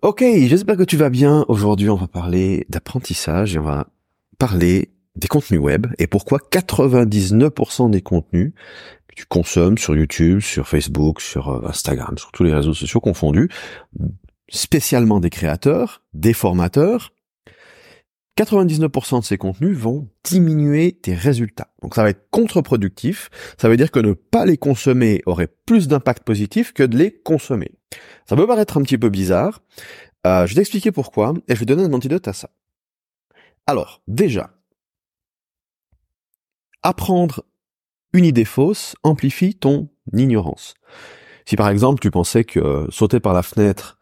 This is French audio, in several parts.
Ok, j'espère que tu vas bien. Aujourd'hui, on va parler d'apprentissage et on va parler des contenus web et pourquoi 99% des contenus que tu consommes sur YouTube, sur Facebook, sur euh, Instagram, sur tous les réseaux sociaux confondus, spécialement des créateurs, des formateurs, 99% de ces contenus vont diminuer tes résultats. Donc ça va être contre-productif. Ça veut dire que ne pas les consommer aurait plus d'impact positif que de les consommer. Ça peut paraître un petit peu bizarre. Euh, je vais t'expliquer pourquoi et je vais donner un antidote à ça. Alors, déjà, apprendre une idée fausse amplifie ton ignorance. Si par exemple tu pensais que euh, sauter par la fenêtre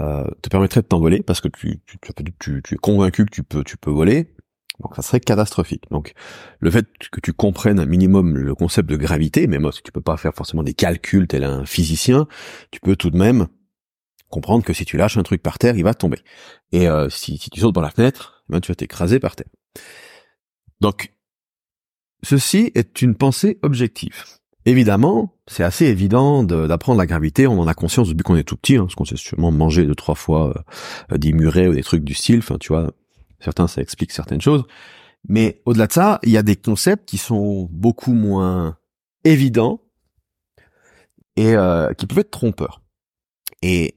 euh, te permettrait de t'envoler parce que tu, es convaincu que tu peux voler, donc ça serait catastrophique. Donc le fait que tu comprennes un minimum le concept de gravité, même si tu peux pas faire forcément des calculs tel un physicien, tu peux tout de même comprendre que si tu lâches un truc par terre, il va tomber. Et euh, si, si tu sautes par la fenêtre, eh ben, tu vas t'écraser par terre. Donc ceci est une pensée objective. Évidemment, c'est assez évident d'apprendre la gravité, on en a conscience depuis qu'on est tout petit, hein, parce qu'on sait sûrement manger deux, trois fois euh, des murets ou des trucs du style, enfin tu vois, certains ça explique certaines choses. Mais au-delà de ça, il y a des concepts qui sont beaucoup moins évidents et euh, qui peuvent être trompeurs. Et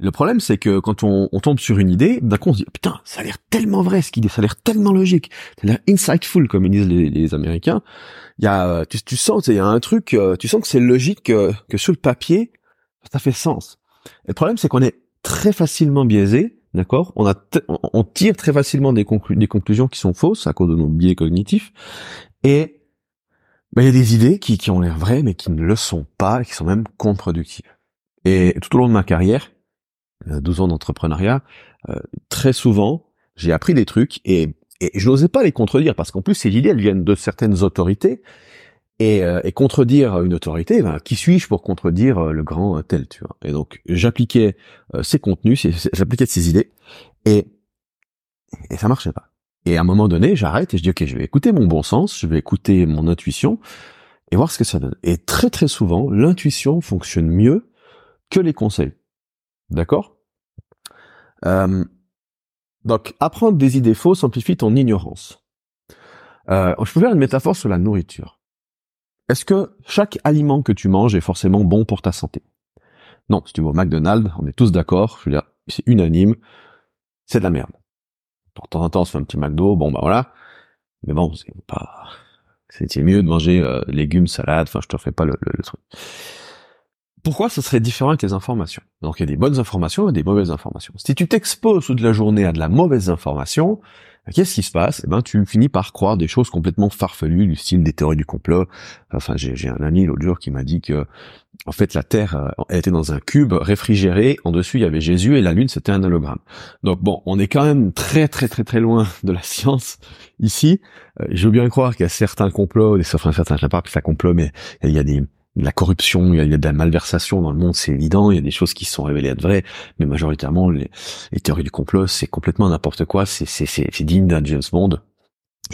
le problème, c'est que quand on, tombe sur une idée, d'un coup on se dit putain, ça a l'air tellement vrai ce dit, ça a l'air tellement logique, ça a l'air insightful comme ils disent les, Américains. Il y a, tu, tu sens, il y a un truc, euh, tu sens que c'est logique que, que sur le papier, ça fait sens. Et le problème, c'est qu'on est très facilement biaisé, d'accord? On on tire très facilement des, des conclusions qui sont fausses à cause de nos biais cognitifs, et ben, il y a des idées qui, qui ont l'air vraies mais qui ne le sont pas et qui sont même contre-productives. Et tout au long de ma carrière, 12 euh, ans d'entrepreneuriat, euh, très souvent, j'ai appris des trucs et, et je n'osais pas les contredire parce qu'en plus ces idées elles viennent de certaines autorités et, euh, et contredire une autorité, ben, qui suis-je pour contredire le grand tel, tu vois? Et donc j'appliquais ces contenus, j'appliquais ces idées et et ça marchait pas. Et à un moment donné, j'arrête et je dis ok, je vais écouter mon bon sens, je vais écouter mon intuition et voir ce que ça donne. Et très très souvent, l'intuition fonctionne mieux que les conseils. D'accord? Euh, Donc, apprendre des idées fausses amplifie ton ignorance. Euh, je peux faire une métaphore sur la nourriture. Est-ce que chaque aliment que tu manges est forcément bon pour ta santé? Non, si tu vas au McDonald's, on est tous d'accord, je veux dire, c'est unanime, c'est de la merde. De temps en temps, on se fait un petit McDo, bon bah voilà. Mais bon, c'est pas... C'est mieux de manger euh, légumes, salades, enfin je te ferai pas le, le truc pourquoi ce serait différent avec les informations? Donc il y a des bonnes informations et des mauvaises informations. Si tu t'exposes toute la journée à de la mauvaise information, qu'est-ce qui se passe? Eh ben tu finis par croire des choses complètement farfelues du style des théories du complot. Enfin j'ai un ami l'autre jour qui m'a dit que en fait la Terre euh, elle était dans un cube réfrigéré, en dessus il y avait Jésus et la Lune c'était un hologramme. Donc bon, on est quand même très très très très loin de la science ici. Euh, je veux bien croire qu'il y a certains complots, des enfin certains, je pas que ça complot, mais il y a des la corruption, il y, a, de la malversation dans le monde, c'est évident, il y a des choses qui se sont révélées être vraies, mais majoritairement, les, théories du complot, c'est complètement n'importe quoi, c'est digne d'un James Bond.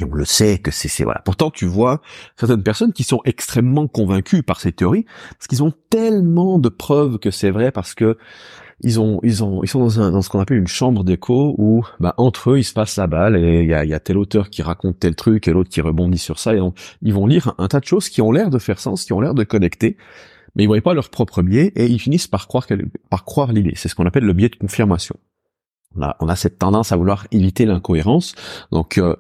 Et on le sait que c'est voilà. Pourtant, tu vois certaines personnes qui sont extrêmement convaincues par ces théories, parce qu'ils ont tellement de preuves que c'est vrai, parce que ils ont, ils ont, ils sont dans, un, dans ce qu'on appelle une chambre d'écho où, bah, entre eux, ils se passent la balle et il y a, y a, tel auteur qui raconte tel truc et l'autre qui rebondit sur ça et ils vont lire un, tas de choses qui ont l'air de faire sens, qui ont l'air de connecter, mais ils voient pas leur propre biais et ils finissent par croire par croire l'idée. C'est ce qu'on appelle le biais de confirmation. On a, on a cette tendance à vouloir éviter l'incohérence, donc euh,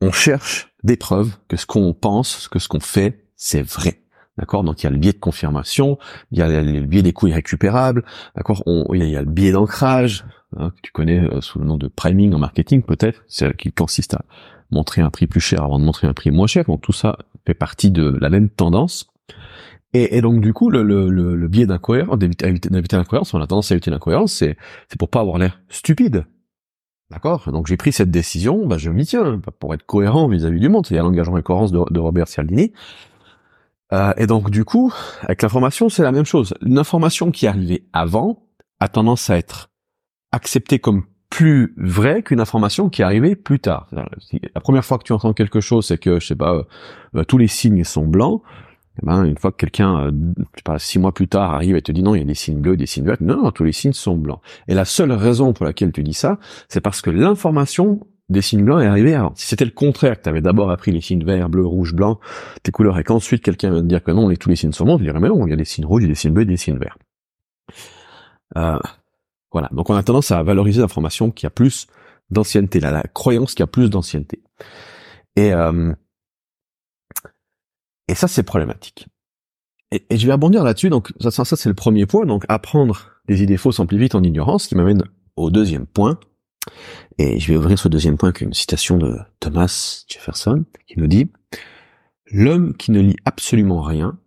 on cherche des preuves que ce qu'on pense, que ce qu'on fait, c'est vrai. D'accord? Donc il y a le biais de confirmation, il y a le biais des coûts irrécupérables, d'accord? Il, y a le biais d'ancrage, hein, que tu connais euh, sous le nom de priming en marketing peut-être, c'est qui consiste à montrer un prix plus cher avant de montrer un prix moins cher. Donc tout ça fait partie de la même tendance. Et, donc du coup, le, biais d'incohérence, d'éviter l'incohérence, on a tendance à éviter l'incohérence, c'est pour pas avoir l'air stupide. D'accord? Donc j'ai pris cette décision, bah, je m'y tiens, pour être cohérent vis-à-vis du monde. C'est l'engagement et cohérence de, de Robert Cialdini. Euh, et donc du coup, avec l'information, c'est la même chose. Une information qui est arrivée avant a tendance à être acceptée comme plus vraie qu'une information qui est arrivée plus tard. La première fois que tu entends quelque chose, c'est que je sais pas, euh, euh, tous les signes sont blancs. eh ben, une fois que quelqu'un, je sais pas, six mois plus tard arrive et te dit non, il y a des signes bleus, des signes verts, non, non, tous les signes sont blancs. Et la seule raison pour laquelle tu dis ça, c'est parce que l'information des signes blancs est arrivée avant. Si c'était le contraire, que tu avais d'abord appris les signes verts, bleu, rouge, blanc, tes couleurs, et qu'ensuite quelqu'un vient te dire que non, les, tous les signes sont blancs, tu dirais mais non, il y a des signes rouges, il y a des signes bleus, des signes verts. Euh, voilà. Donc on a tendance à valoriser l'information qui a plus d'ancienneté, la, la croyance qui a plus d'ancienneté. Et euh, et ça, c'est problématique. Et, je vais rebondir là-dessus. Donc, ça, c'est le premier point. Donc, apprendre des idées fausses vite en ignorance, qui m'amène au deuxième point. Et je vais ouvrir ce deuxième point avec une citation de Thomas Jefferson, qui nous dit L'homme qui ne lit absolument rien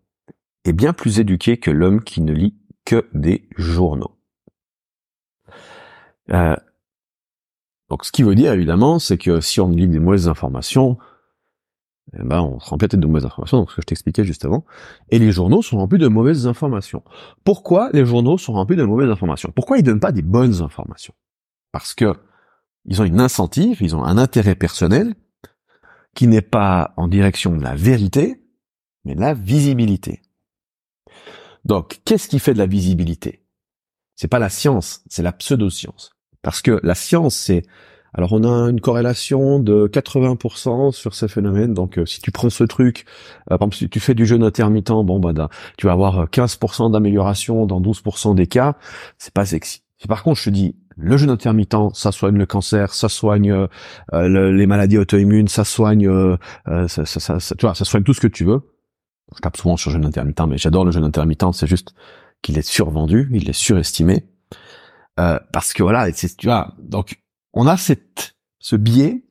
est bien plus éduqué que l'homme qui ne lit que des journaux. Euh, donc, ce qui veut dire évidemment, c'est que si on lit des mauvaises informations, eh ben, on se remplit peut-être de mauvaises informations, donc ce que je t'expliquais juste avant. Et les journaux sont remplis de mauvaises informations. Pourquoi les journaux sont remplis de mauvaises informations? Pourquoi ils donnent pas des bonnes informations? Parce que ils ont une incentive, ils ont un intérêt personnel qui n'est pas en direction de la vérité, mais de la visibilité. Donc, qu'est-ce qui fait de la visibilité? C'est pas la science, c'est la pseudo-science. Parce que la science, c'est alors on a une corrélation de 80% sur ces phénomènes. Donc euh, si tu prends ce truc, euh, par exemple si tu fais du jeûne intermittent, bon bah tu vas avoir 15% euh, d'amélioration dans 12% des cas. C'est pas sexy. Par contre je te dis le jeûne intermittent, ça soigne le cancer, ça soigne les maladies auto-immunes, ça soigne, ça, ça, ça, tu vois, ça soigne tout ce que tu veux. Je tape souvent sur le jeûne intermittent, mais j'adore le jeûne intermittent. C'est juste qu'il est survendu, il est surestimé. parce que voilà, tu vois, donc on a cette, ce biais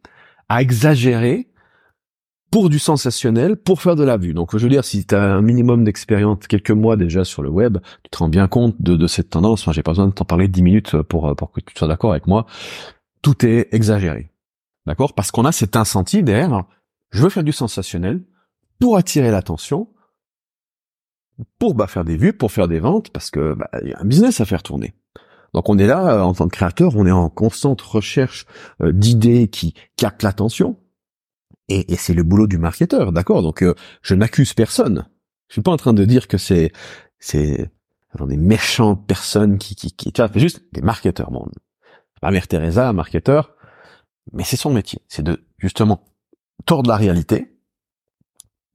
à exagérer pour du sensationnel, pour faire de la vue. Donc, je veux dire, si tu as un minimum d'expérience, quelques mois déjà sur le web, tu te rends bien compte de, cette tendance. Enfin, j'ai pas besoin de t'en parler dix minutes pour, pour que tu sois d'accord avec moi. Tout est exagéré. D'accord? Parce qu'on a cet incendie derrière. Je veux faire du sensationnel pour attirer l'attention, pour bah, faire des vues, pour faire des ventes, parce que bah, y a un business à faire tourner. Donc on est là, euh, en tant que créateur, on est en constante recherche euh, d'idées qui captent l'attention. Et, c'est le boulot du marketeur, d'accord? Donc euh, je n'accuse personne. Je suis pas en train de dire que c'est c'est des méchantes personnes qui qui, qui tu vois, juste des marketeurs. Bon, pas Mère Teresa, marketeur, mais c'est son métier, c'est de justement tordre la réalité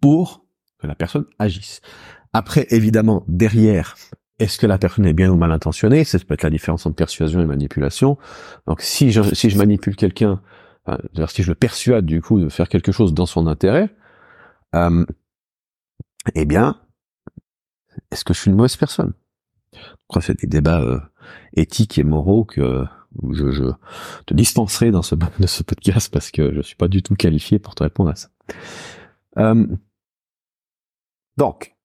pour que la personne agisse. Après, évidemment, derrière, est-ce que la personne est bien ou mal intentionnée? C'est peut être la différence entre persuasion et manipulation. Donc si je, si je manipule quelqu'un, si je le persuade du coup de faire quelque chose dans son intérêt, euh, eh bien, est-ce que je suis une mauvaise personne? Que c'est des débats euh, éthiques et moraux que je, je, te dispenserai dans ce, de ce podcast parce que je suis pas du tout qualifié pour te répondre à ça. Euh, donc,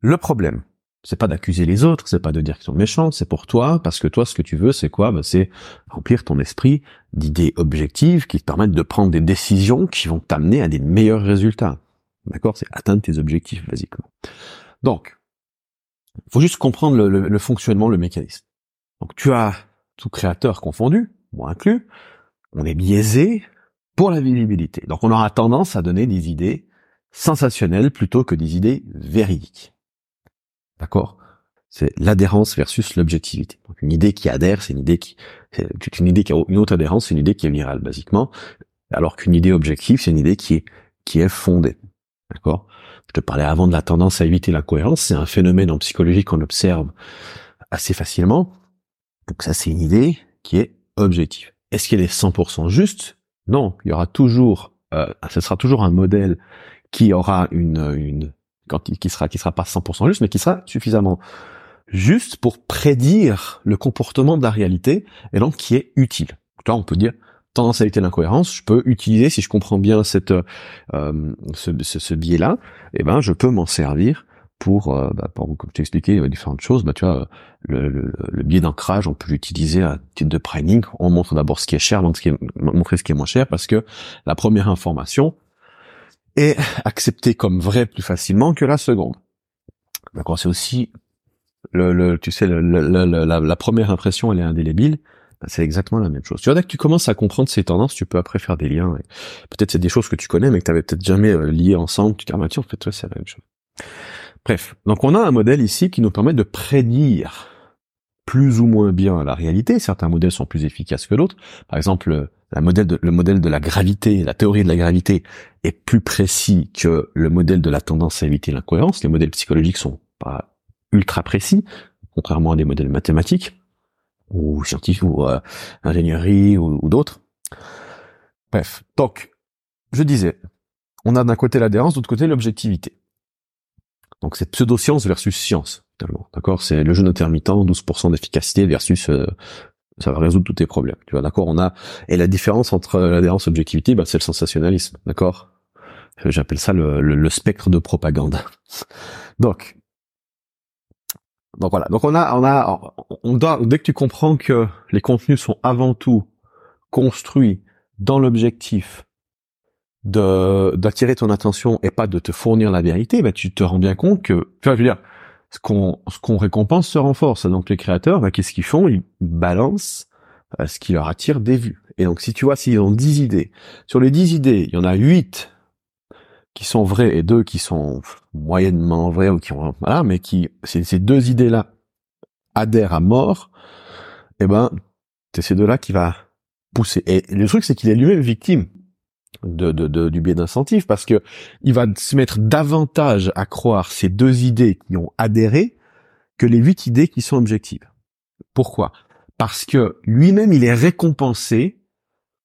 le problème, c'est pas d'accuser les autres, c'est pas de dire qu'ils sont méchants, c'est pour toi, parce que toi, ce que tu veux, c'est quoi? Ben, C'est remplir ton esprit d'idées objectives qui te permettent de prendre des décisions qui vont t'amener à des meilleurs résultats. D'accord? C'est atteindre tes objectifs, basiquement. Donc, faut juste comprendre le, le, fonctionnement, le mécanisme. Donc, tu as tout créateur confondu, moi inclus, on est biaisé pour la visibilité. Donc, on aura tendance à donner des idées sensationnelles plutôt que des idées véridiques. D'accord? C'est l'adhérence versus l'objectivité. Donc une idée qui adhère, c'est une idée qui, c'est une idée qui a une autre adhérence, c'est une idée qui est virale, basiquement. Alors qu'une idée objective, c'est une idée qui est, qui est fondée. D'accord? Je te parlais avant de la tendance à éviter l'incohérence. C'est un phénomène en psychologie qu'on observe assez facilement. Donc ça, c'est une idée qui est objective. Est-ce qu'elle est 100% juste? Non, il y aura toujours, euh, ce sera toujours un modèle qui aura une, une qui sera qui sera pas 100% juste, mais qui sera suffisamment juste pour prédire le comportement de la réalité et donc qui est utile. Là, on peut dire tendance à éviter l'incohérence. Je peux utiliser, si je comprends bien cette euh, ce, ce, biais-là, et eh ben je peux m'en servir pour, euh, bah, pour comme tu expliqué différentes choses. Bah, tu vois, le, le, le biais d'ancrage, on peut l'utiliser à titre de priming. On montre d'abord ce qui est cher, ce montrer ce qui est moins cher, parce que la première information, est accepté comme vrai plus facilement que la seconde. D'accord, c'est aussi le, le, tu sais, le, la, la, première impression, elle est indélébile, Ben, c'est exactement la même chose. Tu vois, dès que tu commences à comprendre ces tendances, tu peux après faire des liens. Peut-être c'est des choses que tu connais, mais que tu avais peut-être jamais euh, liées ensemble. Tu te dis, ah, tiens, en fait, c'est la même chose. Bref. Donc, on a un modèle ici qui nous permet de prédire plus ou moins bien la réalité. Certains modèles sont plus efficaces que d'autres. Par exemple, la modèle de, le modèle de la gravité, la théorie de la gravité est plus précis que le modèle de la tendance à éviter l'incohérence. Les modèles psychologiques sont pas ultra précis, contrairement à des modèles mathématiques ou scientifiques ou euh, ingénierie ou, d'autres. Bref, donc je disais, on a d'un côté l'adhérence, d'autre côté l'objectivité. Donc c'est pseudo-science versus science, D'accord? C'est le jeûne intermittent, 12% d'efficacité versus euh, ça va résoudre tous tes problèmes. Tu vois, d'accord? On a et la différence entre l'adhérence et l'objectivité, bah, c'est le sensationnalisme, d'accord? J'appelle ça le, le, spectre de propagande. donc, donc voilà. Donc on a, on a, on doit dès que tu comprends que les contenus sont avant tout construits dans l'objectif de d'attirer ton attention et pas de te fournir la vérité, bah tu te rends bien compte que, enfin, je veux dire, ce qu'on ce qu'on récompense se renforce. Donc les créateurs, bah, qu'est-ce qu'ils font? Ils balancent euh, ce qui leur attire des vues. Et donc si tu vois, s'ils ont 10 idées, sur les 10 idées, il y en a 8 qui sont vraies et deux qui sont moyennement vraies ou qui ont voilà, mais qui ces deux idées-là adhèrent à mort, eh ben c'est ces deux-là qui va pousser. Et le truc c'est qu'il est lui-même victime de, de, du biais d'incentive parce que il va se mettre davantage à croire ces deux idées qui ont adhéré que les huit idées qui sont objectives. Pourquoi? Parce que lui-même il est récompensé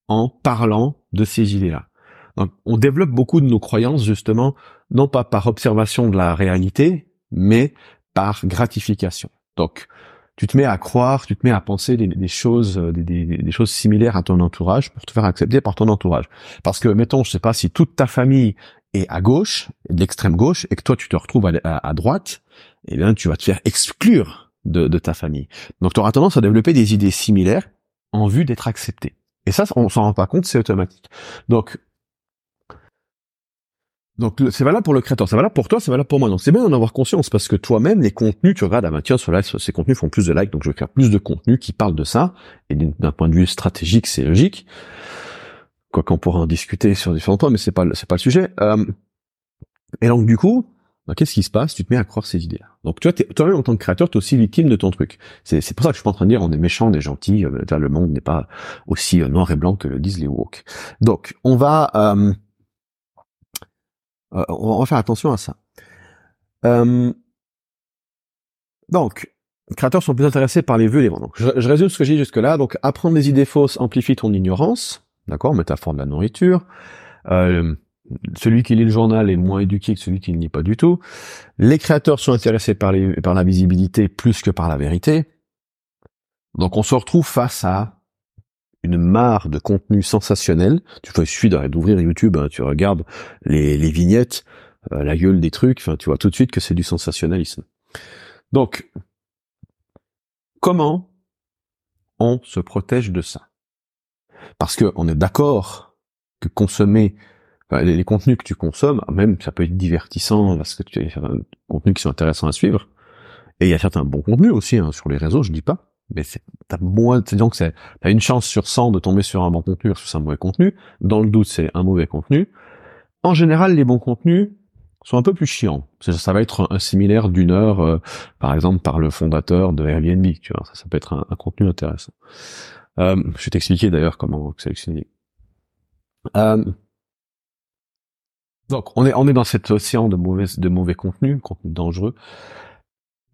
en parlant de ces idées-là. Donc on développe beaucoup de nos croyances justement non pas par observation de la réalité, mais par gratification. Donc tu te mets à croire, tu te mets à penser des, choses, euh, des, choses similaires à ton entourage pour te faire accepter par ton entourage. Parce que, mettons, je sais pas, si toute ta famille est à gauche, l'extrême gauche, et que toi tu te retrouves à, droite, eh bien, tu vas te faire exclure de, de ta famille. Donc, tu auras tendance à développer des idées similaires en vue d'être accepté. Et ça, on s'en rend pas compte, c'est automatique. Donc, donc c'est valable pour le créateur, c'est valable pour toi, c'est valable pour moi. Donc c'est bien d'en avoir conscience parce que toi-même, les contenus, tu regardes, ah ben tiens, sur ces contenus font plus de likes, donc je vais faire plus de contenus qui parlent de ça. Et d'un point de vue stratégique, c'est logique. Quoi qu'on pourra en discuter sur différents points, mais c'est pas c'est pas le sujet. Euh, et donc du coup, ben, qu'est-ce qui se passe? Tu te mets à croire ces idées-là. Donc tu vois, toi-même en tant que créateur, tu es aussi victime de ton truc. C'est pour ça que je suis pas en train de dire on est méchant, on est gentil. Euh, le monde n'est pas aussi euh, noir et blanc que le disent les woke. Donc on va euh, euh, on va faire attention à ça. Euh, donc, les créateurs sont plus intéressés par les vues et les vents. Donc, je, résume ce que j'ai dit jusque-là. Donc, apprendre des idées fausses amplifie ton ignorance. D'accord Métaphore de la nourriture. Euh, celui qui lit le journal est moins éduqué que celui qui ne lit pas du tout. Les créateurs sont intéressés par, les, par la visibilité plus que par la vérité. Donc on se retrouve face à une mare de contenu sensationnel. Tu vois, il suffit d'ouvrir YouTube, hein, tu regardes les, vignettes, euh, la gueule des trucs, enfin, tu vois tout de suite que c'est du sensationnalisme. Donc, comment on se protège de ça? Parce que on est d'accord que consommer les, contenus que tu consommes, même ça peut être divertissant parce que tu as des contenus qui sont intéressants à suivre. Et il y a certains bons contenus aussi hein, sur les réseaux, je dis pas mais t'as moins, disons que c'est, t'as une chance sur 100 de tomber sur un bon contenu versus un mauvais contenu. Dans le doute, c'est un mauvais contenu. En général, les bons contenus sont un peu plus chiants. Ça, va être un, similaire d'une heure, euh, par exemple, par le fondateur de Airbnb, tu vois. Ça, ça peut être un, contenu intéressant. Euh, je vais t'expliquer d'ailleurs comment sélectionner. Euh, donc, on est, on est dans cet océan de mauvais, de mauvais contenus, contenus dangereux.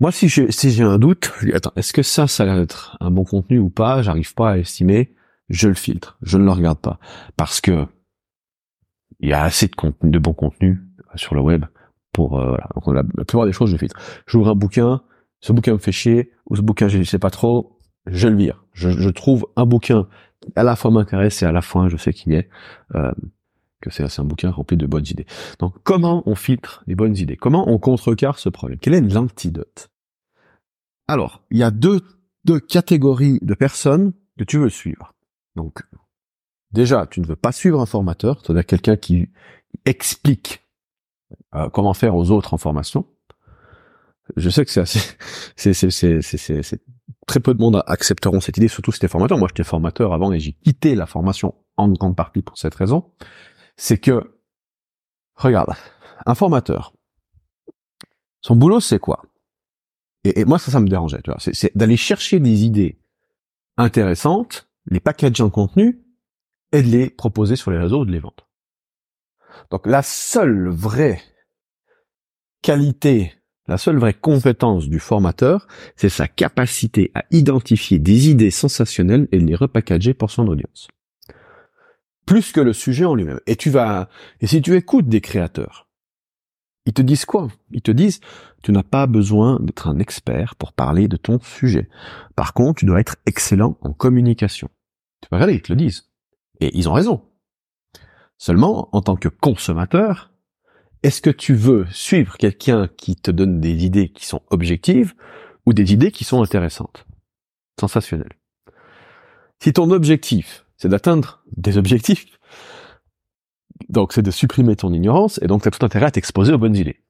Moi, si j'ai si un doute, attends, est-ce que ça, ça va être un bon contenu ou pas? J'arrive pas à estimer. Je le filtre, je ne le regarde pas parce que il y a assez de contenu, de bon contenu sur le web pour euh, voilà. la, plupart des choses, je filtre. J'ouvre un bouquin, ce bouquin me fait chier ou ce bouquin je sais pas trop, je le vire. Je, je trouve un bouquin qui à la fois m'intéresse et à la fois je sais qu'il est. Euh, que c'est un bouquin rempli de bonnes idées. Donc, comment on filtre les bonnes idées? Comment on contrecarre ce problème? Quel est l'antidote? Alors, il y a deux, deux catégories de personnes que tu veux suivre. Donc, déjà, tu ne veux pas suivre un formateur, c'est-à-dire quelqu'un qui explique euh, comment faire aux autres en formation. Je sais que c'est très peu de monde accepteront cette idée, surtout si t'es formateur. Moi, j'étais formateur avant et j'ai quitté la formation en grande partie pour cette raison. C'est que, regarde, un formateur, son boulot, c'est quoi? Et, moi, ça, ça me dérangeait, tu vois. C'est d'aller chercher des idées intéressantes, les packager en contenu, et de les proposer sur les réseaux ou de les vendre. Donc, la seule vraie qualité, la seule vraie compétence du formateur, c'est sa capacité à identifier des idées sensationnelles et de les repackager pour son audience. Plus que le sujet en lui-même. Et tu vas, et si tu écoutes des créateurs, ils te disent quoi? Ils te disent, tu n'as pas besoin d'être un expert pour parler de ton sujet. Par contre, tu dois être excellent en communication. Tu vas regarder, ils te le disent. Et ils ont raison. Seulement, en tant que consommateur, est-ce que tu veux suivre quelqu'un qui te donne des idées qui sont objectives ou des idées qui sont intéressantes, sensationnelles Si ton objectif, c'est d'atteindre des objectifs, donc c'est de supprimer ton ignorance, et donc tu as tout intérêt à t'exposer aux bonnes idées.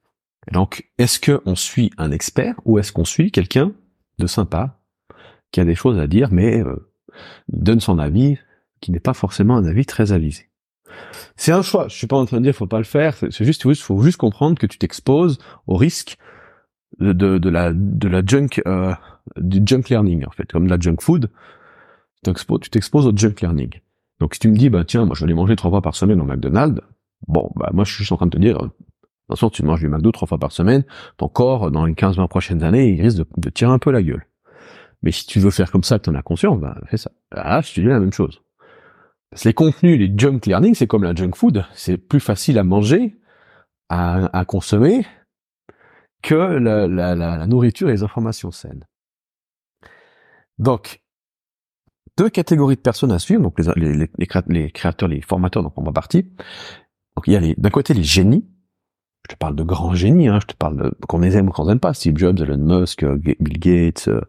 Et donc, est-ce qu'on suit un expert ou est-ce qu'on suit quelqu'un de sympa, qui a des choses à dire, mais euh, donne son avis, qui n'est pas forcément un avis très avisé? C'est un choix. Je suis pas en train de dire faut pas le faire. C'est juste, il faut juste comprendre que tu t'exposes au risque de, de, la de la junk euh, du junk learning en fait, comme de la junk food. Tu t'exposes au junk learning. Donc si tu me dis, bah tiens, moi je vais aller manger trois fois par semaine au McDonald's, bon, bah moi je suis juste en train de te dire, attention, tu manges du McDo trois fois par semaine, ton corps, dans les 15-20 prochaines années, il risque de, tirer un peu la gueule. Mais si tu veux faire comme ça, que tu en as conscience, bah fais ça. Ah, je te dis la même chose. Parce que les contenus, les junk learning, c'est comme la junk food, c'est plus facile à manger, à, consommer, que la, la nourriture et les informations saines. Donc, deux catégories de personnes à suivre, donc les, les, les, créateurs, les formateurs dont on va partie. Donc il y a d'un côté les génies, je te parle de grands génies, hein, je te parle de qu'on les aime ou qu'on les aime pas, Steve Jobs, Elon Musk, euh, Bill Gates, euh,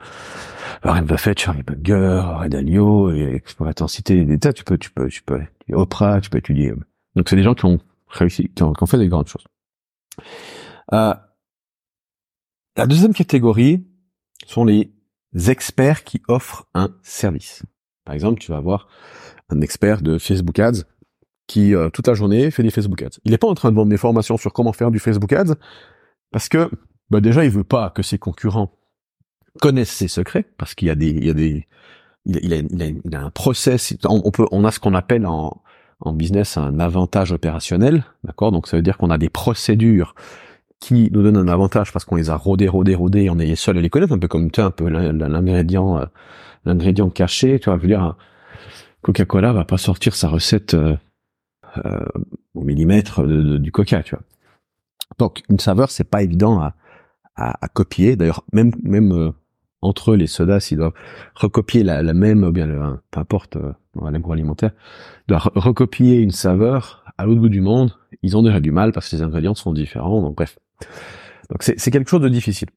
Warren Buffett, Charlie Munger, Ray Dalio, et je pourrais t'en citer des tas, tu peux, tu peux, tu peux, Oprah, tu peux étudier. Donc c'est des gens qui ont réussi, qui ont, fait des grandes choses. Euh, la deuxième catégorie sont les experts qui offrent un service. Par exemple, tu vas avoir un expert de Facebook Ads qui euh, toute la journée fait des Facebook Ads. Il n'est pas en train de vendre des formations sur comment faire du Facebook Ads parce que bah déjà il veut pas que ses concurrents connaissent ses secrets parce qu'il y a des il y a des il a, un process on, peut on a ce qu'on appelle en business un avantage opérationnel, d'accord? Donc ça veut dire qu'on a des procédures qui nous donnent un avantage parce qu'on les a rodées, rodées, rodées, on est seul à les connaître, un peu comme tu un peu l'ingrédient euh, l'ingrédient caché, tu vois, je veux dire, Coca-Cola va pas sortir sa recette euh, euh, au millimètre du Coca, tu vois. Donc une saveur, c'est pas évident à, à, copier. D'ailleurs, même même euh, entre les sodas, s'ils doivent recopier la, la même, ou bien le, peu importe, dans l'agroalimentaire, doivent recopier une saveur à l'autre bout du monde, ils ont déjà du mal parce que les ingrédients sont différents. Donc bref, donc c'est quelque chose de difficile.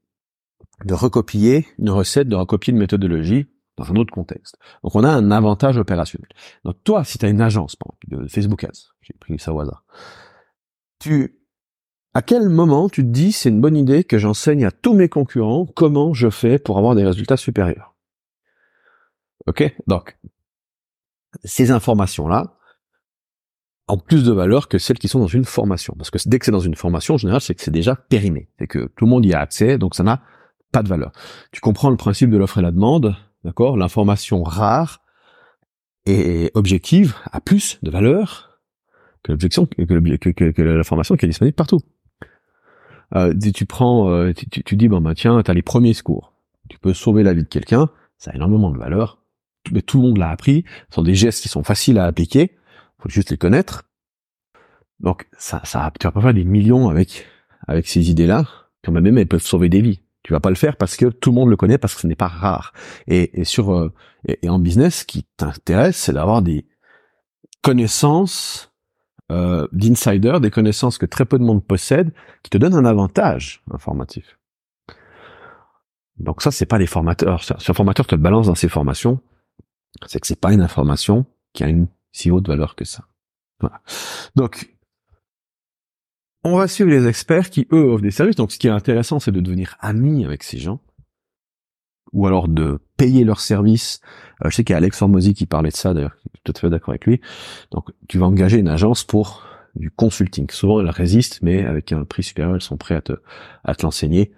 De recopier. Une recette, de recopier une méthodologie dans un autre contexte. Donc on a un avantage opérationnel. Donc toi, si tu as une agence, par exemple, de Facebook Ads, j'ai pris ça au hasard, tu, à quel moment tu te dis c'est une bonne idée que j'enseigne à tous mes concurrents comment je fais pour avoir des résultats supérieurs? Ok? Donc, ces informations-là ont plus de valeur que celles qui sont dans une formation. Parce que dès que c'est dans une formation, en général, c'est que c'est déjà périmé. C'est que tout le monde y a accès, donc ça n'a pas de valeur. Tu comprends le principe de l'offre et la demande, D'accord? L'information rare et objective a plus de valeur que l'objection que, l'information qui est disponible partout. Euh, tu prends, euh, tu, dis bon bah tiens, t'as les premiers secours. Tu peux sauver la vie de quelqu'un, ça a énormément de valeur. Mais tout le monde l'a appris. Ce sont des gestes qui sont faciles à appliquer. Faut juste les connaître. Donc ça, ça, tu vas pas faire des millions avec avec ces idées-là. Quand même, elles peuvent sauver des vies. Tu vas pas le faire parce que tout le monde le connaît parce que ce n'est pas rare. Et, sur euh, et, en business, ce qui t'intéresse, c'est d'avoir des connaissances euh, d'insider, des connaissances que très peu de monde possède, qui te donnent un avantage informatif. Donc ça, c'est pas les formateurs. Si un formateur te balance dans ses formations, c'est que c'est pas une information qui a une si haute valeur que ça. Voilà. Donc on va suivre les experts qui, eux, offrent des services. Donc, ce qui est intéressant, c'est de devenir ami avec ces gens. ou alors de payer leurs services. Euh, je sais qu'il y a Alex Hormozy qui parlait de ça, d'ailleurs, je suis tout à fait d'accord avec lui. Donc, tu vas engager une agence pour du consulting. Souvent, elles résistent, mais avec un prix supérieur, elles sont prêtes à te, à te l'enseigner.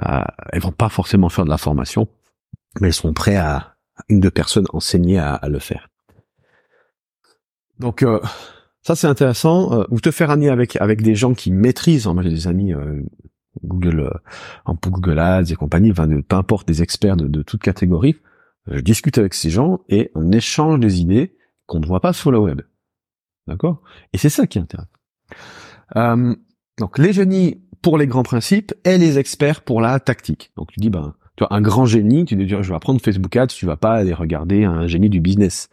Euh, elles vont pas forcément faire de la formation, mais elles sont prêtes à une deux personnes enseigner à, le faire. Donc, euh, ça c'est intéressant. Euh, ou te faire ami avec avec des gens qui maîtrisent. Moi j'ai des amis euh, Google, euh, en Google Ads et compagnie, enfin, peu importe des experts de, de toute catégorie. Je discute avec ces gens et on échange des idées qu'on ne voit pas sur le web. D'accord? Et c'est ça qui est intéressant. Euh, donc les génies pour les grands principes et les experts pour la tactique. Donc tu dis ben tu vois un grand génie, tu dis je vais apprendre Facebook Ads, tu vas pas aller regarder un génie du business.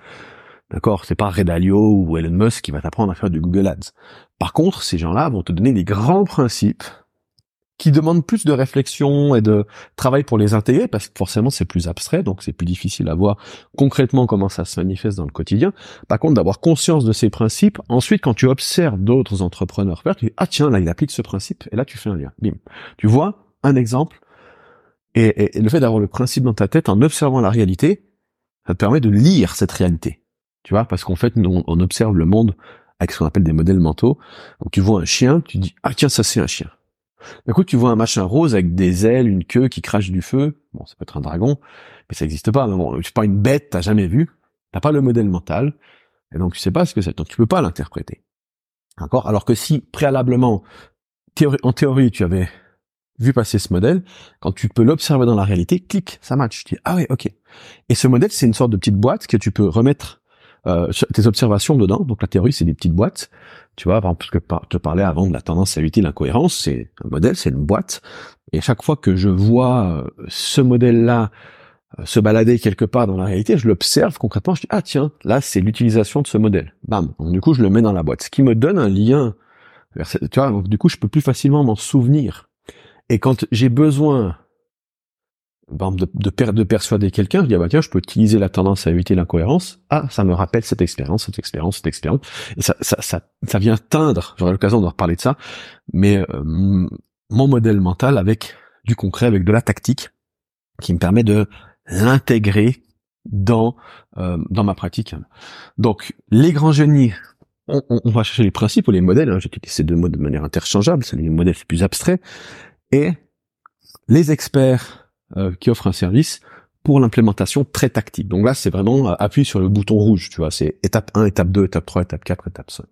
D'accord? C'est pas Redalio ou Elon Musk qui va t'apprendre à faire du Google Ads. Par contre, ces gens-là vont te donner des grands principes qui demandent plus de réflexion et de travail pour les intégrer, parce que forcément c'est plus abstrait, donc c'est plus difficile à voir concrètement comment ça se manifeste dans le quotidien. Par contre, d'avoir conscience de ces principes, ensuite quand tu observes d'autres entrepreneurs faire, tu dis, ah tiens, là il applique ce principe, et là tu fais un lien. Bim. Tu vois un exemple, et, et le fait d'avoir le principe dans ta tête en observant la réalité, ça te permet de lire cette réalité. Tu vois, parce qu'en fait, on, observe le monde avec ce qu'on appelle des modèles mentaux. Donc tu vois un chien, tu dis ah tiens ça c'est un chien. D'un coup tu vois un machin rose avec des ailes, une queue qui crache du feu. Bon ça peut être un dragon, mais ça n'existe pas. Bon, c'est pas une bête, t'as jamais vu. T'as pas le modèle mental, et donc tu sais pas ce que c'est. Donc tu peux pas l'interpréter. D'accord? Alors que si préalablement, en théorie, tu avais vu passer ce modèle, quand tu peux l'observer dans la réalité, clic, ça match. Tu dis ah oui ok. Et ce modèle c'est une sorte de petite boîte que tu peux remettre euh, tes observations dedans. Donc la théorie, c'est des petites boîtes. Tu vois, parce que je te parlais avant de la tendance à éviter l'incohérence, c'est un modèle, c'est une boîte. Et chaque fois que je vois euh, ce modèle-là euh, se balader quelque part dans la réalité, je l'observe concrètement, je dis ah tiens, là c'est l'utilisation de ce modèle. Bam. Donc du coup, je le mets dans la boîte, ce qui me donne un lien. Vers tu vois, donc du coup, je peux plus facilement m'en souvenir. Et quand j'ai besoin de, de, de persuader quelqu'un, je dis ah bah tiens, je peux utiliser la tendance à éviter l'incohérence. Ah, ça me rappelle cette expérience, cette expérience, cette expérience. Et ça, ça, ça, ça vient teindre. J'aurai l'occasion de reparler de ça. Mais euh, mon modèle mental avec du concret, avec de la tactique, qui me permet de l'intégrer dans euh, dans ma pratique. Donc les grands génies, on, on, va chercher les principes ou les modèles. Hein, J'utilise ces deux mots de manière interchangeable. C'est les modèles plus abstraits et les experts euh, qui offre un service pour l'implémentation très tactique. Donc là, c'est vraiment euh, appuyer sur le bouton rouge, tu vois, c'est étape 1, étape 2, étape 3, étape 4, étape 5.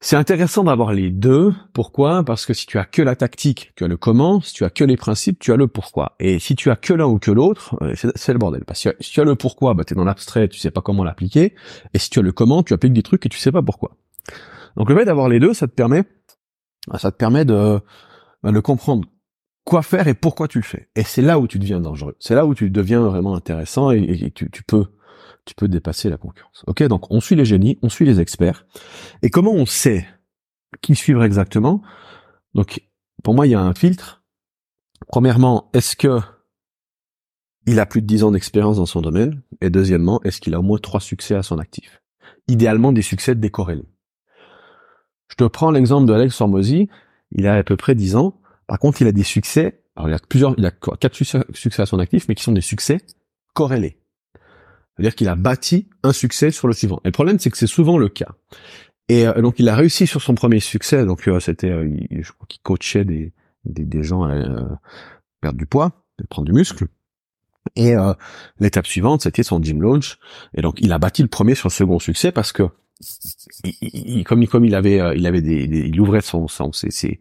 C'est intéressant d'avoir les deux. Pourquoi? Parce que si tu as que la tactique, tu as le comment. Si tu as que les principes, tu as le pourquoi. Et si tu as que l'un ou que l'autre, euh, c'est le bordel. Parce que si tu as le pourquoi, bah, tu es dans l'abstrait, tu sais pas comment l'appliquer. Et si tu as le comment, tu appliques des trucs et tu sais pas pourquoi. Donc le fait d'avoir les deux, ça te permet, ça te permet de, bah, de comprendre quoi faire et pourquoi tu le fais. Et c'est là où tu deviens dangereux. C'est là où tu deviens vraiment intéressant et, tu, peux tu peux dépasser la concurrence. Ok, donc on suit les génies, on suit les experts. Et comment on sait qui suivre exactement? Donc pour moi, il y a un filtre. Premièrement, est-ce que il a plus de 10 ans d'expérience dans son domaine? Et deuxièmement, est-ce qu'il a au moins trois succès à son actif? Idéalement, des succès décorrélés. Je te prends l'exemple de Alex. Il a à peu près 10 ans. Par contre, il a des succès. Alors, il a plusieurs, il a quatre succès à son actif, mais qui sont des succès corrélés. C'est-à-dire qu'il a bâti un succès sur le suivant. Et le problème, c'est que c'est souvent le cas. Et euh, donc, il a réussi sur son premier succès. Donc, euh, c'était, euh, je crois qu'il coachait des, des, gens à perdre du poids, à prendre du muscle. Et l'étape suivante, c'était son gym launch. Et donc, il a bâti le premier sur le second succès parce que, il, comme, comme il avait, il avait des, il ouvrait son, son ses, ses,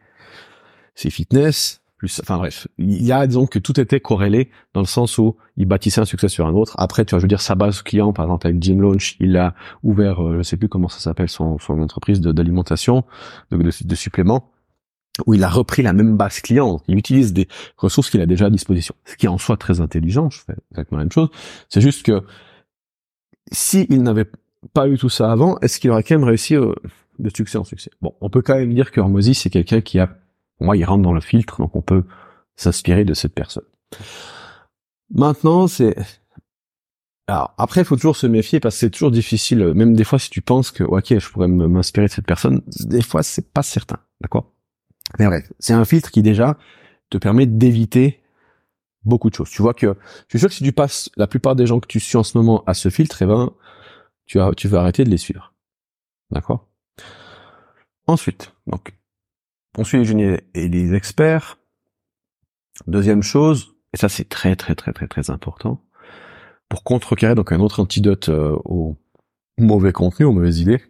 c'est fitness, plus, enfin bref, il y a disons que tout était corrélé dans le sens où il bâtissait un succès sur un autre. Après, tu vois, je veux dire sa base client, par exemple avec Jim Launch, il a ouvert, euh, je sais plus comment ça s'appelle, son, son entreprise d'alimentation, de, de, de, suppléments, où il a repris la même base client. Il utilise des ressources qu'il a déjà à disposition, ce qui est en soi très intelligent. Je fais exactement la même chose. C'est juste que si il n'avait pas eu tout ça avant, est-ce qu'il aurait quand même réussi euh, de succès en succès? Bon, on peut quand même dire que Hormozy, c'est quelqu'un qui a moi, il rentre dans le filtre, donc on peut s'inspirer de cette personne. Maintenant, c'est alors après, il faut toujours se méfier parce que c'est toujours difficile. Même des fois, si tu penses que ok, je pourrais m'inspirer de cette personne, des fois, c'est pas certain, d'accord? Mais bref, c'est un filtre qui déjà te permet d'éviter beaucoup de choses. Tu vois que, je suis sûr que si tu passes la plupart des gens que tu suis en ce moment à ce filtre, eh ben, tu vas, tu vas arrêter de les suivre. D'accord? Ensuite, donc, on suit les génies et les experts. Deuxième chose, et ça c'est très très très très très important, pour contrecarrer donc un autre antidote euh, au mauvais contenu, aux mauvaises idées,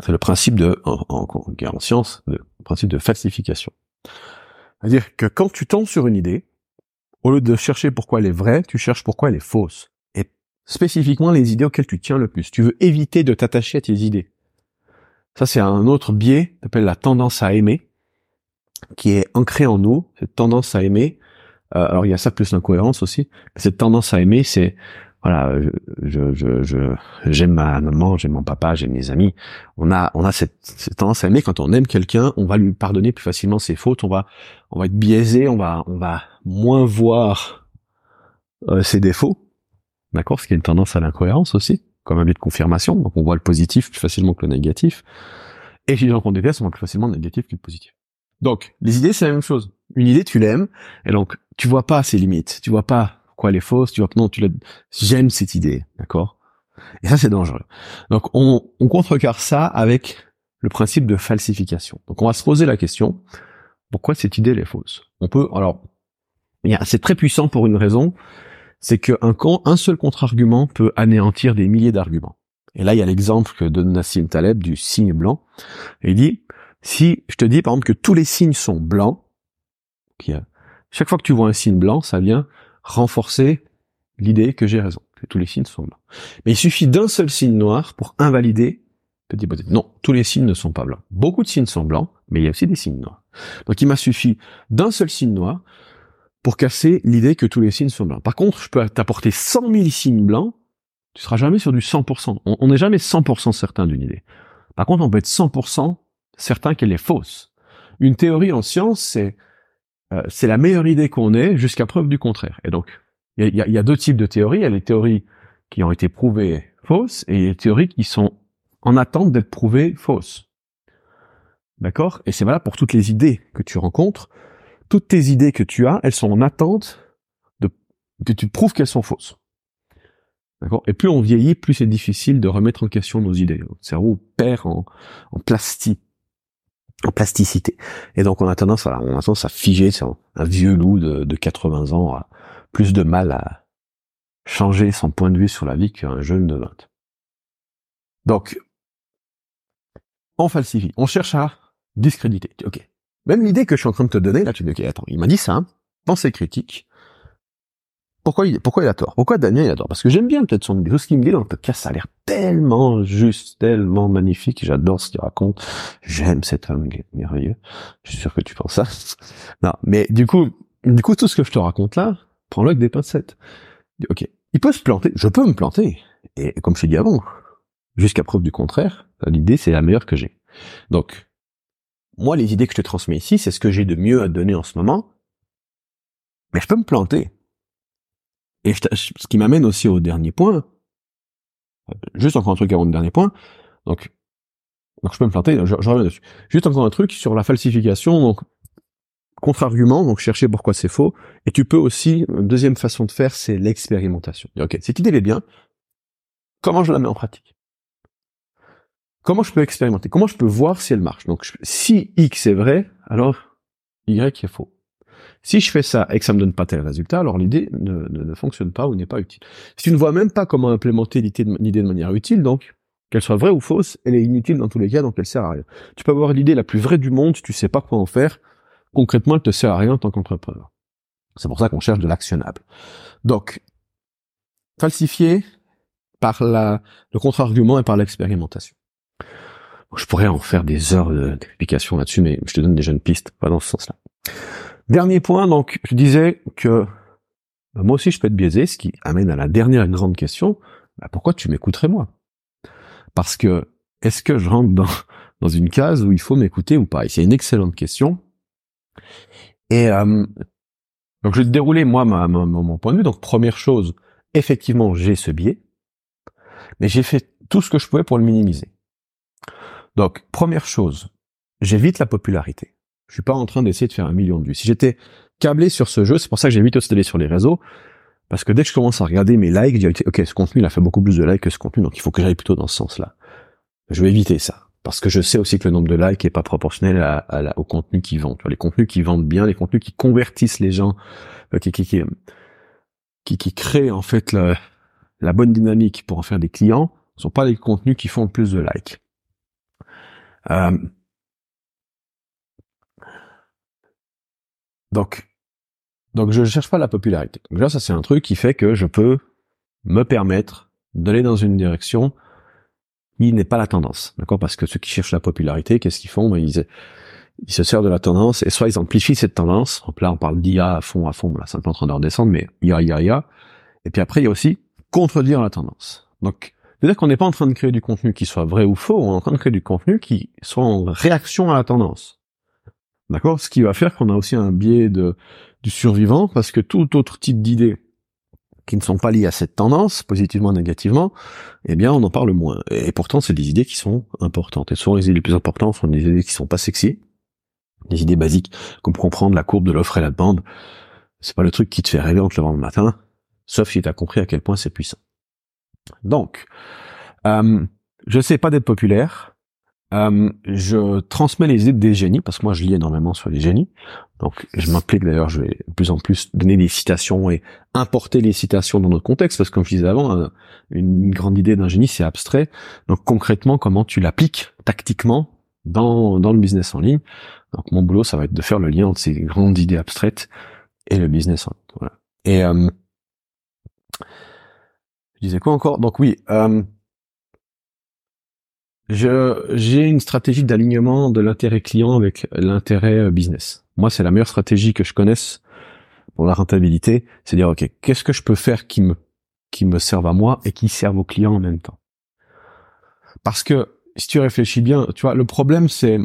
c'est le principe de, en, en, science, le principe de falsification. C'est-à-dire que quand tu tombes sur une idée, au lieu de chercher pourquoi elle est vraie, tu cherches pourquoi elle est fausse. Et spécifiquement les idées auxquelles tu tiens le plus. Tu veux éviter de t'attacher à tes idées. Ça, c'est un autre biais, s'appelle la tendance à aimer, qui est ancré en nous, cette tendance à aimer. Euh, alors, il y a ça plus l'incohérence aussi. Cette tendance à aimer, c'est voilà, je, je, je, j'aime ma maman, j'aime mon papa, j'aime mes amis. On a, on a cette, cette, tendance à aimer. Quand on aime quelqu'un, on va lui pardonner plus facilement ses fautes. On va, on va être biaisé. On va, on va moins voir euh, ses défauts. D'accord, ce qui est une tendance à l'incohérence aussi comme un biais de confirmation, donc on voit le positif plus facilement que le négatif. Et les gens qu'on déteste, on voit plus facilement le négatif que le positif. Donc, les idées, c'est la même chose. Une idée, tu l'aimes, et donc, tu vois pas ses limites, tu vois pas quoi elle est fausse, tu vois non, tu. J'aime cette idée, d'accord? Et ça, c'est dangereux. Donc, on, on contrecarre ça avec le principe de falsification. Donc, on va se poser la question, pourquoi cette idée, elle est fausse? On peut, alors, c'est très puissant pour une raison, c'est qu'un un seul contre-argument peut anéantir des milliers d'arguments. Et là, il y a l'exemple que donne Nassim Taleb du signe blanc. il dit, si je te dis par exemple que tous les signes sont blancs, chaque fois que tu vois un signe blanc, ça vient renforcer l'idée que j'ai raison, que tous les signes sont blancs. Mais il suffit d'un seul signe noir pour invalider cette hypothèse. Non, tous les signes ne sont pas blancs. Beaucoup de signes sont blancs, mais il y a aussi des signes noirs. Donc il m'a suffi d'un seul signe noir pour casser l'idée que tous les signes sont blancs. Par contre, je peux t'apporter 100 000 signes blancs, tu seras jamais sur du 100%. On n'est jamais 100% certain d'une idée. Par contre, on peut être 100% certain qu'elle est fausse. Une théorie en science, c'est euh, la meilleure idée qu'on ait jusqu'à preuve du contraire. Et donc, il y a, y a, deux types de théories. Il y a les théories qui ont été prouvées fausses et les théories qui sont en attente d'être prouvées fausses. D'accord? Et c'est valable pour toutes les idées que tu rencontres toutes tes idées que tu as, elles sont en attente de que tu prouves qu'elles sont fausses. D'accord? Et plus on vieillit, plus c'est difficile de remettre en question nos idées. Notre cerveau perd en, en plastique en plasticité. Et donc on a tendance à, on a tendance à figer, c'est un, vieux loup de, de 80 ans a plus de mal à changer son point de vue sur la vie qu'un jeune de 20. Donc, on falsifie, on cherche à discréditer. Ok, même l'idée que je suis en train de te donner, là, tu dis, ok, attends, il m'a dit ça, pensée critique. Pourquoi il, pourquoi il a tort? Pourquoi Daniel il a tort? Parce que j'aime bien peut-être son idée. Ce qu'il me dit dans le podcast, ça a l'air tellement juste, tellement magnifique. J'adore ce qu'il raconte. J'aime cet homme merveilleux. Je suis sûr que tu penses ça. non, mais du coup, du coup, tout ce que je te raconte là, prends-le avec des pincettes. Ok, il peut se planter. Je peux me planter. Et comme je t'ai dit avant, jusqu'à preuve du contraire, l'idée c'est la meilleure que j'ai. Donc, moi, les idées que je te transmets ici, c'est ce que j'ai de mieux à donner en ce moment. Mais je peux me planter. Et ce qui m'amène aussi au dernier point. Juste encore un truc avant le dernier point. Donc, donc je peux me planter, je, reviens dessus. Juste encore un truc sur la falsification, donc contre-argument, donc chercher pourquoi c'est faux. Et tu peux aussi, une deuxième façon de faire, c'est l'expérimentation. Ok, cette idée est bien. Comment je la mets en pratique? Comment je peux expérimenter? Comment je peux voir si elle marche? Donc, si X est vrai, alors Y est faux. Si je fais ça et que ça me donne pas tel résultat, alors l'idée ne, fonctionne pas ou n'est pas utile. Si tu ne vois même pas comment implémenter l'idée de, manière utile, donc, qu'elle soit vraie ou fausse, elle est inutile dans tous les cas, donc elle sert à rien. Tu peux avoir l'idée la plus vraie du monde, tu sais pas quoi en faire, concrètement, elle te sert à rien en tant qu'entrepreneur. C'est pour ça qu'on cherche de l'actionnable. Donc, falsifier par la, le contre-argument et par l'expérimentation. Je pourrais en faire des heures d'explication là-dessus, mais je te donne déjà une piste, pas dans ce sens-là. Dernier point, donc, je disais que bah, moi aussi je peux être biaisé, ce qui amène à la dernière grande question, bah, pourquoi tu m'écouterais moi? Parce que, est-ce que je rentre dans, une case où il faut m'écouter ou pas? C'est une excellente question. Et euh, donc je vais te dérouler moi mon point de vue. Donc première chose, effectivement j'ai ce biais, mais j'ai fait tout ce que je pouvais pour le minimiser. Donc, première chose, j'évite la popularité. Je suis pas en train d'essayer de faire un million de vues. Si j'étais câblé sur ce jeu, c'est pour ça que j'évite aussi d'aller sur les réseaux, parce que dès que je commence à regarder mes likes, je dis, ok, ce contenu, il a fait beaucoup plus de likes que ce contenu, donc il faut que j'aille plutôt dans ce sens-là. Je vais éviter ça. Parce que je sais aussi que le nombre de likes est pas proportionnel au contenu qui vend. les contenus qui vendent bien, les contenus qui convertissent les gens, euh, qui, qui, créent en fait la bonne dynamique pour en faire des clients, sont pas les contenus qui font le plus de likes. Euh, donc, donc je ne cherche pas la popularité. Donc là, ça c'est un truc qui fait que je peux me permettre d'aller dans une direction qui n'est pas la tendance, d'accord? Parce que ceux qui cherchent la popularité, qu'est-ce qu'ils font? Ben, ils, se servent de la tendance et soit ils amplifient cette tendance. Donc là, on parle d'IA à fond, à fond. Là, c'est un peu en train de redescendre, mais IA, IA, IA. Et puis après, il y a aussi contredire la tendance. Donc, c'est-à-dire qu'on n'est pas en train de créer du contenu qui soit vrai ou faux, on est en train de créer du contenu qui soit en réaction à la tendance. D'accord? Ce qui va faire qu'on a aussi un biais de, du survivant, parce que tout autre type d'idées qui ne sont pas liées à cette tendance, positivement ou négativement, eh bien, on en parle moins. Et pourtant, c'est des idées qui sont importantes. Et souvent, les idées les plus importantes sont des idées qui sont pas sexy, des idées basiques, comme comprendre la courbe de l'offre et la demande. C'est pas le truc qui te fait rêver en te levant le matin, sauf si tu as compris à quel point c'est puissant. Donc, euh, je sais pas d'être populaire. Euh, je transmets les idées des génies parce que moi je lis énormément sur les génies. Donc je m'implique d'ailleurs, je vais de plus en plus donner des citations et importer les citations dans notre contexte parce que comme je disais avant, une grande idée d'un génie c'est abstrait. Donc concrètement, comment tu l'appliques tactiquement dans dans le business en ligne? Donc mon boulot, ça va être de faire le lien entre ces grandes idées abstraites et le business en ligne. Voilà. Et euh, je disais quoi encore? Donc oui, euh, j'ai une stratégie d'alignement de l'intérêt client avec l'intérêt euh, business. Moi, c'est la meilleure stratégie que je connaisse pour la rentabilité, c'est dire ok, qu'est-ce que je peux faire qui me qui me serve à moi et qui serve aux clients en même temps? Parce que si tu réfléchis bien, tu vois, le problème c'est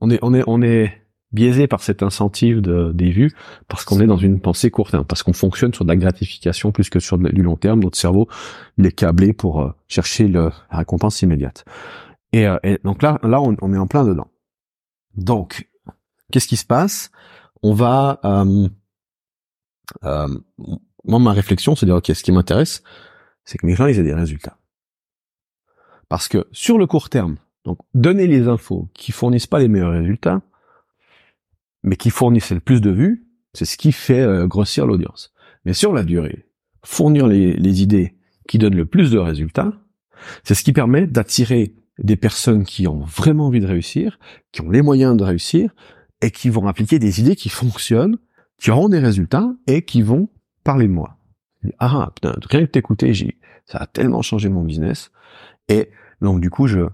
on est on est on est biaisé par cet incentive de, des vues parce qu'on est dans une pensée court terme, parce qu'on fonctionne sur de la gratification plus que sur du long terme. Notre cerveau, il est câblé pour euh, chercher le, la récompense immédiate. Et, euh, et donc là, là, on, est en plein dedans. Donc, qu'est-ce qui se passe? On va, euh, euh, moi, ma réflexion, c'est de dire, ok, ce qui m'intéresse, c'est que mes gens, ils aient des résultats. Parce que sur le court terme, donc donner les infos qui fournissent pas les meilleurs résultats, mais qui fournissent le plus de vues, c'est ce qui fait euh, grossir l'audience. Mais sur la durée, fournir les, les, idées qui donnent le plus de résultats, c'est ce qui permet d'attirer des personnes qui ont vraiment envie de réussir, qui ont les moyens de réussir, et qui vont appliquer des idées qui fonctionnent, qui auront des résultats, et qui vont parler de moi. Ah, putain, rien que t'écouter, ça a tellement changé mon business. Et donc, du coup, je,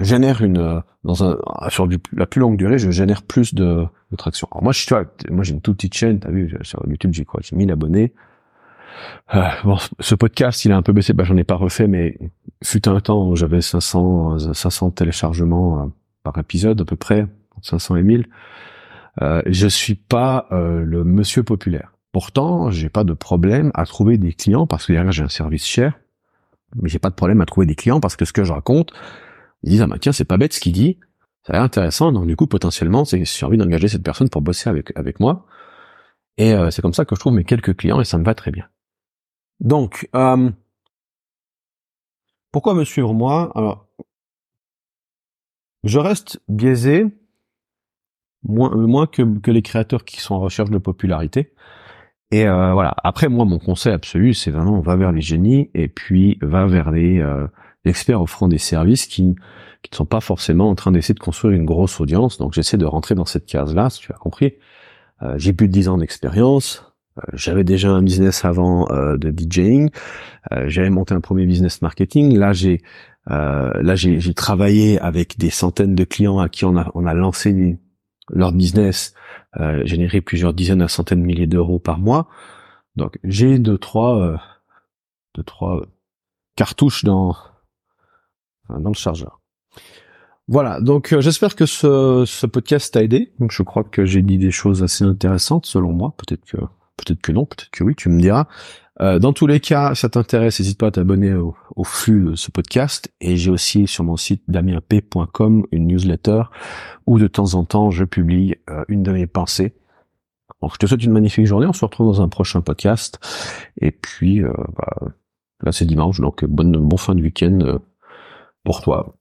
génère une euh, dans un sur du, la plus longue durée, je génère plus de, de traction. Alors moi, je suis moi j'ai une toute petite chaîne, t'as vu sur YouTube, j'ai quoi, j'ai 1000 abonnés. Euh, bon, ce podcast, il a un peu baissé, bah j'en ai pas refait, mais fut un temps où j'avais 500 500 téléchargements euh, par épisode à peu près, 500 et 1000. Euh, je suis pas euh, le monsieur populaire. Pourtant, j'ai pas de problème à trouver des clients parce que derrière j'ai un service cher, mais j'ai pas de problème à trouver des clients parce que ce que je raconte, ils disent ah bah tiens c'est pas bête ce qu'il dit, ça a l'air intéressant donc du coup potentiellement c'est j'ai envie d'engager cette personne pour bosser avec avec moi et euh, c'est comme ça que je trouve mes quelques clients et ça me va très bien. Donc euh, pourquoi me suivre moi? Alors je reste biaisé moins moins que que les créateurs qui sont en recherche de popularité. Et euh, voilà. Après, moi, mon conseil absolu, c'est vraiment va vers les génies et puis va vers les euh, experts offrant des services qui, qui ne sont pas forcément en train d'essayer de construire une grosse audience. Donc j'essaie de rentrer dans cette case-là, si tu as compris. Euh, j'ai plus de 10 ans d'expérience. Euh, j'avais déjà un business avant euh, de DJing. J'avais monté un premier business marketing. Là, j'ai là j'ai travaillé avec des centaines de clients à qui on a on a lancé leur business, généré plusieurs dizaines à centaines de milliers d'euros par mois. Donc j'ai deux trois deux trois cartouches dans dans le chargeur. Voilà, donc euh, j'espère que ce, ce podcast t'a aidé. Donc je crois que j'ai dit des choses assez intéressantes selon moi. Peut-être que peut-être que non, peut-être que oui, tu me diras. Euh, dans tous les cas, ça t'intéresse, n'hésite pas à t'abonner au, flux de ce podcast. Et j'ai aussi sur mon site damienp.com une newsletter où de temps en temps je publie euh, une de mes pensées. Donc je te souhaite une magnifique journée, on se retrouve dans un prochain podcast. Et puis euh, bah, là c'est dimanche, donc bonne bon fin de week-end pour toi.